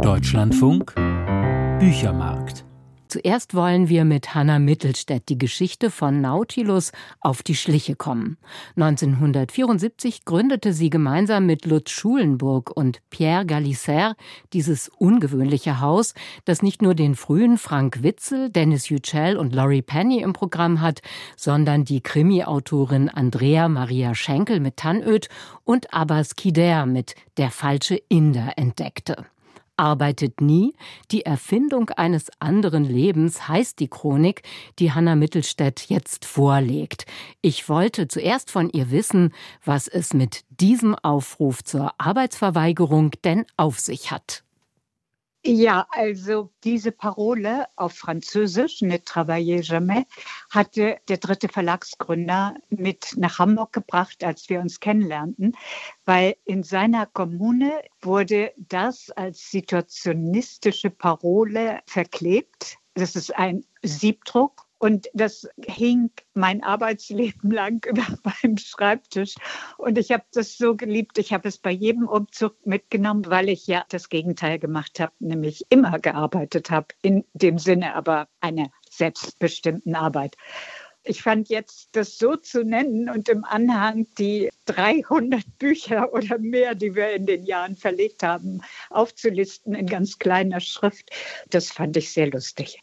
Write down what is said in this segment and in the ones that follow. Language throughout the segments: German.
Deutschlandfunk Büchermarkt Zuerst wollen wir mit Hanna Mittelstädt die Geschichte von Nautilus auf die Schliche kommen. 1974 gründete sie gemeinsam mit Lutz Schulenburg und Pierre Galisser dieses ungewöhnliche Haus, das nicht nur den frühen Frank Witzel, Dennis Yücel und Laurie Penny im Programm hat, sondern die Krimi-Autorin Andrea Maria Schenkel mit Tannöd und Abbas Kider mit Der falsche Inder entdeckte arbeitet nie. Die Erfindung eines anderen Lebens heißt die Chronik, die Hanna Mittelstädt jetzt vorlegt. Ich wollte zuerst von ihr wissen, was es mit diesem Aufruf zur Arbeitsverweigerung denn auf sich hat. Ja, also diese Parole auf Französisch, ne travaillez jamais, hatte der dritte Verlagsgründer mit nach Hamburg gebracht, als wir uns kennenlernten, weil in seiner Kommune wurde das als situationistische Parole verklebt. Das ist ein Siebdruck und das hing mein Arbeitsleben lang über meinem Schreibtisch. Und ich habe das so geliebt. Ich habe es bei jedem Umzug mitgenommen, weil ich ja das Gegenteil gemacht habe, nämlich immer gearbeitet habe, in dem Sinne aber einer selbstbestimmten Arbeit. Ich fand jetzt das so zu nennen und im Anhang die 300 Bücher oder mehr, die wir in den Jahren verlegt haben, aufzulisten in ganz kleiner Schrift, das fand ich sehr lustig.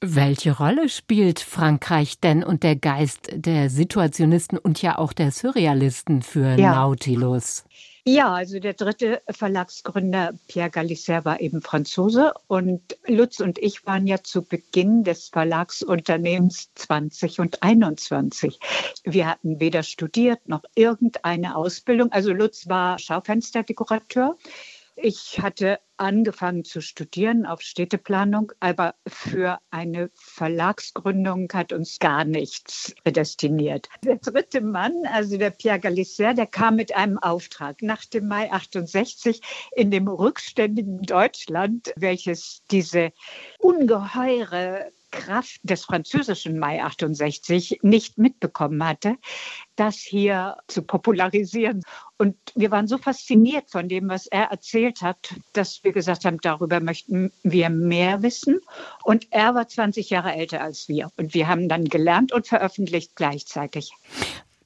Welche Rolle spielt Frankreich denn und der Geist der Situationisten und ja auch der Surrealisten für ja. Nautilus? Ja, also der dritte Verlagsgründer Pierre Galisser war eben Franzose und Lutz und ich waren ja zu Beginn des Verlagsunternehmens 20 und 21. Wir hatten weder studiert noch irgendeine Ausbildung. Also Lutz war Schaufensterdekorateur. Ich hatte angefangen zu studieren auf Städteplanung, aber für eine Verlagsgründung hat uns gar nichts prädestiniert. Der dritte Mann, also der Pierre Galisser, der kam mit einem Auftrag nach dem Mai 68 in dem rückständigen Deutschland, welches diese ungeheure Kraft des französischen Mai 68 nicht mitbekommen hatte, das hier zu popularisieren. Und wir waren so fasziniert von dem, was er erzählt hat, dass wir gesagt haben, darüber möchten wir mehr wissen. Und er war 20 Jahre älter als wir. Und wir haben dann gelernt und veröffentlicht gleichzeitig.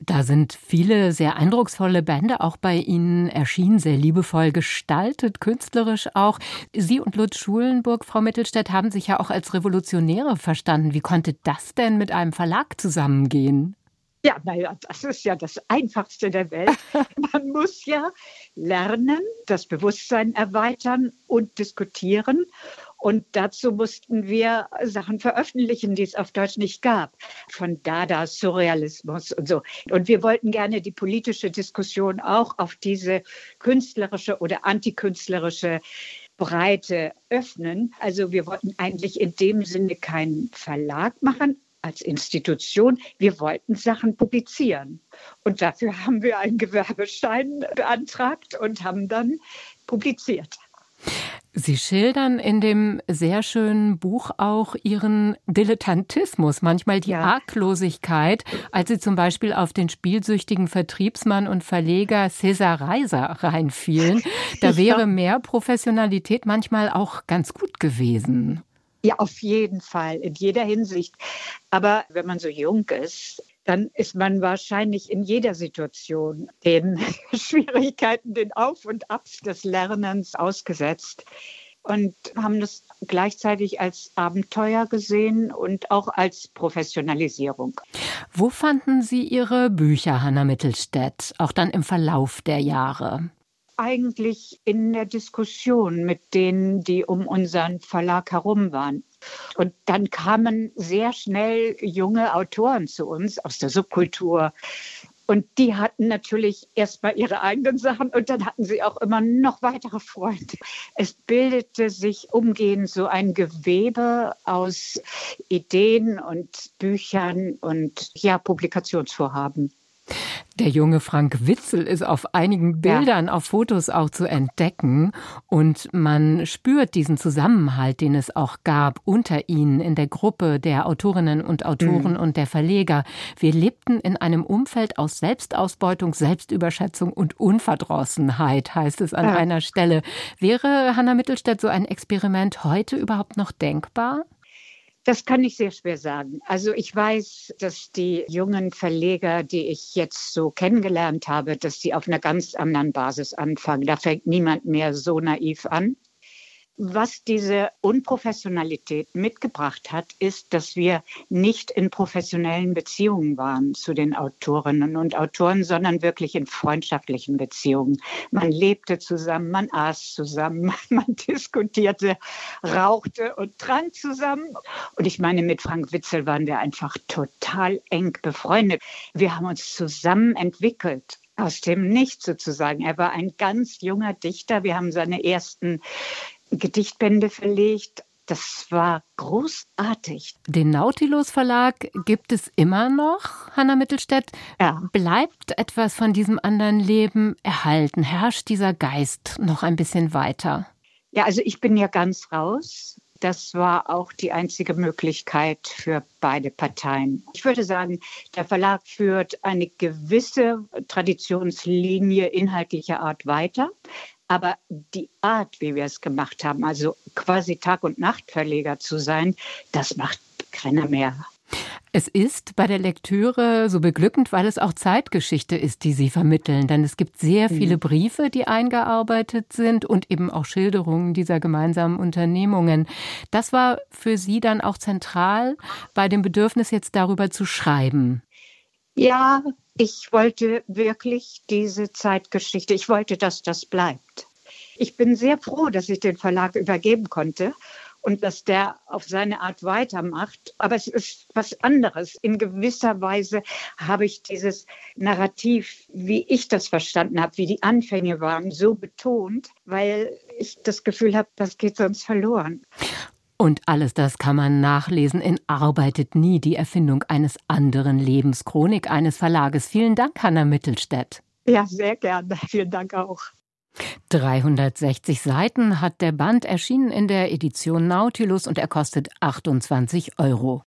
Da sind viele sehr eindrucksvolle Bände auch bei Ihnen erschienen, sehr liebevoll gestaltet, künstlerisch auch. Sie und Lutz Schulenburg, Frau Mittelstädt, haben sich ja auch als Revolutionäre verstanden. Wie konnte das denn mit einem Verlag zusammengehen? Ja, naja, das ist ja das Einfachste der Welt. Man muss ja lernen, das Bewusstsein erweitern und diskutieren. Und dazu mussten wir Sachen veröffentlichen, die es auf Deutsch nicht gab. Von Dada, Surrealismus und so. Und wir wollten gerne die politische Diskussion auch auf diese künstlerische oder antikünstlerische Breite öffnen. Also wir wollten eigentlich in dem Sinne keinen Verlag machen, als Institution, wir wollten Sachen publizieren. Und dafür haben wir einen Gewerbeschein beantragt und haben dann publiziert. Sie schildern in dem sehr schönen Buch auch Ihren Dilettantismus, manchmal die ja. Arglosigkeit, als Sie zum Beispiel auf den spielsüchtigen Vertriebsmann und Verleger Cesar Reiser reinfielen. Da wäre mehr Professionalität manchmal auch ganz gut gewesen. Ja, auf jeden Fall, in jeder Hinsicht. Aber wenn man so jung ist, dann ist man wahrscheinlich in jeder Situation den Schwierigkeiten, den Auf und Abs des Lernens ausgesetzt und haben das gleichzeitig als Abenteuer gesehen und auch als Professionalisierung. Wo fanden Sie Ihre Bücher, Hanna Mittelstädt, auch dann im Verlauf der Jahre? Eigentlich in der Diskussion mit denen, die um unseren Verlag herum waren. Und dann kamen sehr schnell junge Autoren zu uns aus der Subkultur. Und die hatten natürlich erstmal ihre eigenen Sachen und dann hatten sie auch immer noch weitere Freunde. Es bildete sich umgehend so ein Gewebe aus Ideen und Büchern und ja, Publikationsvorhaben. Der junge Frank Witzel ist auf einigen Bildern, ja. auf Fotos auch zu entdecken. Und man spürt diesen Zusammenhalt, den es auch gab unter ihnen in der Gruppe der Autorinnen und Autoren mhm. und der Verleger. Wir lebten in einem Umfeld aus Selbstausbeutung, Selbstüberschätzung und Unverdrossenheit, heißt es an ja. einer Stelle. Wäre Hanna Mittelstädt so ein Experiment heute überhaupt noch denkbar? Das kann ich sehr schwer sagen. Also ich weiß, dass die jungen Verleger, die ich jetzt so kennengelernt habe, dass sie auf einer ganz anderen Basis anfangen. Da fängt niemand mehr so naiv an. Was diese Unprofessionalität mitgebracht hat, ist, dass wir nicht in professionellen Beziehungen waren zu den Autorinnen und Autoren, sondern wirklich in freundschaftlichen Beziehungen. Man lebte zusammen, man aß zusammen, man diskutierte, rauchte und trank zusammen. Und ich meine, mit Frank Witzel waren wir einfach total eng befreundet. Wir haben uns zusammen entwickelt aus dem Nichts sozusagen. Er war ein ganz junger Dichter. Wir haben seine ersten Gedichtbände verlegt. Das war großartig. Den Nautilus Verlag gibt es immer noch, Hanna Mittelstädt. Ja. Bleibt etwas von diesem anderen Leben erhalten? Herrscht dieser Geist noch ein bisschen weiter? Ja, also ich bin ja ganz raus. Das war auch die einzige Möglichkeit für beide Parteien. Ich würde sagen, der Verlag führt eine gewisse Traditionslinie inhaltlicher Art weiter. Aber die Art, wie wir es gemacht haben, also quasi Tag- und Nachtverleger zu sein, das macht keiner mehr. Es ist bei der Lektüre so beglückend, weil es auch Zeitgeschichte ist, die Sie vermitteln. Denn es gibt sehr viele mhm. Briefe, die eingearbeitet sind und eben auch Schilderungen dieser gemeinsamen Unternehmungen. Das war für Sie dann auch zentral bei dem Bedürfnis, jetzt darüber zu schreiben. Ja, ich wollte wirklich diese Zeitgeschichte, ich wollte, dass das bleibt. Ich bin sehr froh, dass ich den Verlag übergeben konnte und dass der auf seine Art weitermacht. Aber es ist was anderes. In gewisser Weise habe ich dieses Narrativ, wie ich das verstanden habe, wie die Anfänge waren, so betont, weil ich das Gefühl habe, das geht sonst verloren. Und alles das kann man nachlesen in Arbeitet nie, die Erfindung eines anderen Lebens, Chronik eines Verlages. Vielen Dank, Hanna Mittelstädt. Ja, sehr gerne. Vielen Dank auch. 360 Seiten hat der Band erschienen in der Edition Nautilus und er kostet 28 Euro.